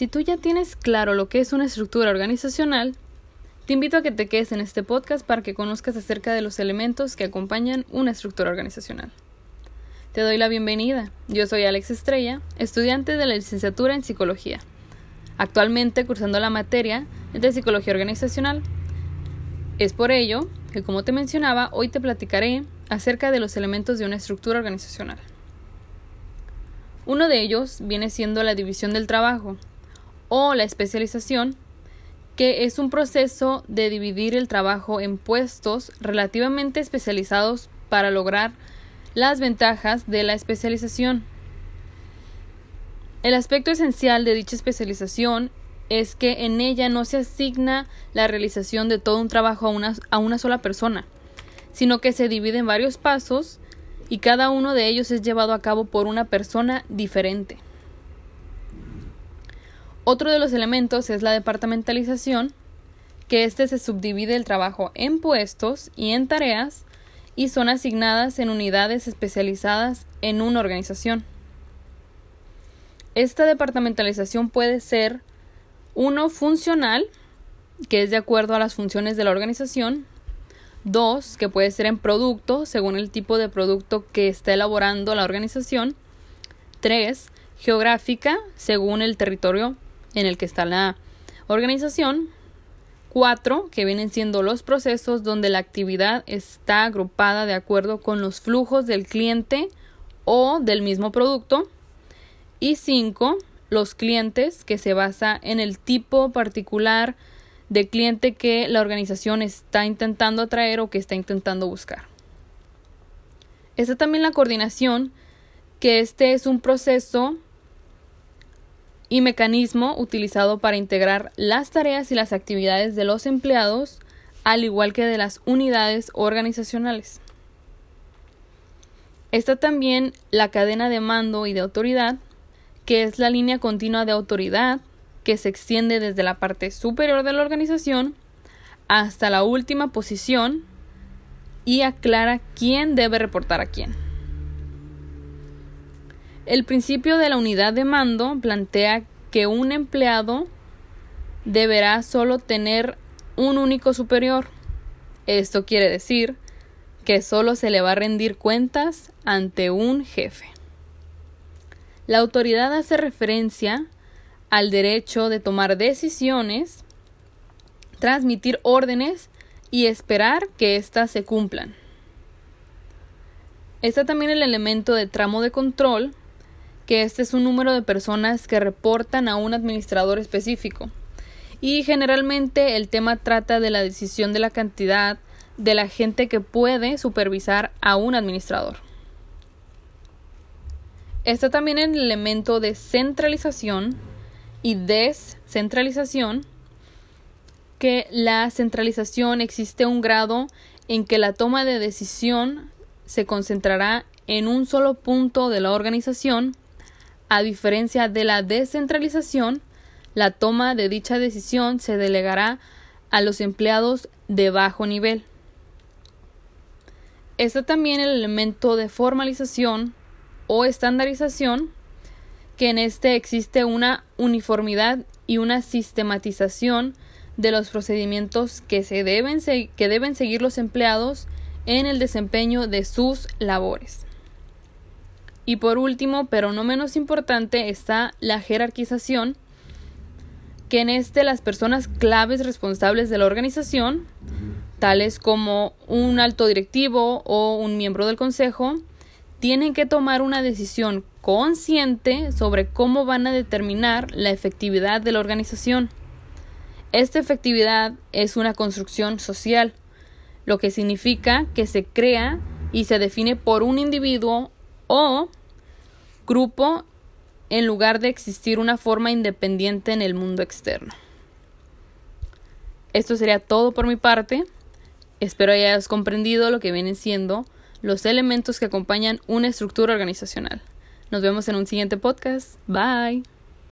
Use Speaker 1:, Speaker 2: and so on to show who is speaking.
Speaker 1: Si tú ya tienes claro lo que es una estructura organizacional, te invito a que te quedes en este podcast para que conozcas acerca de los elementos que acompañan una estructura organizacional. Te doy la bienvenida. Yo soy Alex Estrella, estudiante de la licenciatura en Psicología. Actualmente cursando la materia de Psicología Organizacional. Es por ello que, como te mencionaba, hoy te platicaré acerca de los elementos de una estructura organizacional. Uno de ellos viene siendo la división del trabajo o la especialización, que es un proceso de dividir el trabajo en puestos relativamente especializados para lograr las ventajas de la especialización. El aspecto esencial de dicha especialización es que en ella no se asigna la realización de todo un trabajo a una, a una sola persona, sino que se divide en varios pasos y cada uno de ellos es llevado a cabo por una persona diferente. Otro de los elementos es la departamentalización, que éste se subdivide el trabajo en puestos y en tareas y son asignadas en unidades especializadas en una organización. Esta departamentalización puede ser uno funcional, que es de acuerdo a las funciones de la organización, dos, que puede ser en producto, según el tipo de producto que está elaborando la organización, tres, geográfica, según el territorio en el que está la organización, Cuatro, que vienen siendo los procesos donde la actividad está agrupada de acuerdo con los flujos del cliente o del mismo producto. Y cinco, los clientes, que se basa en el tipo particular de cliente que la organización está intentando atraer o que está intentando buscar. Está también la coordinación, que este es un proceso y mecanismo utilizado para integrar las tareas y las actividades de los empleados, al igual que de las unidades organizacionales. Está también la cadena de mando y de autoridad, que es la línea continua de autoridad que se extiende desde la parte superior de la organización hasta la última posición y aclara quién debe reportar a quién. El principio de la unidad de mando plantea que un empleado deberá solo tener un único superior. Esto quiere decir que solo se le va a rendir cuentas ante un jefe. La autoridad hace referencia al derecho de tomar decisiones, transmitir órdenes y esperar que éstas se cumplan. Está también el elemento de tramo de control, que este es un número de personas que reportan a un administrador específico. Y generalmente el tema trata de la decisión de la cantidad de la gente que puede supervisar a un administrador. Está también el elemento de centralización y descentralización, que la centralización existe un grado en que la toma de decisión se concentrará en un solo punto de la organización a diferencia de la descentralización, la toma de dicha decisión se delegará a los empleados de bajo nivel. Está también el elemento de formalización o estandarización, que en este existe una uniformidad y una sistematización de los procedimientos que, se que deben seguir los empleados en el desempeño de sus labores. Y por último, pero no menos importante, está la jerarquización, que en este las personas claves responsables de la organización, tales como un alto directivo o un miembro del consejo, tienen que tomar una decisión consciente sobre cómo van a determinar la efectividad de la organización. Esta efectividad es una construcción social, lo que significa que se crea y se define por un individuo o grupo en lugar de existir una forma independiente en el mundo externo. Esto sería todo por mi parte. Espero hayas comprendido lo que vienen siendo los elementos que acompañan una estructura organizacional. Nos vemos en un siguiente podcast. Bye.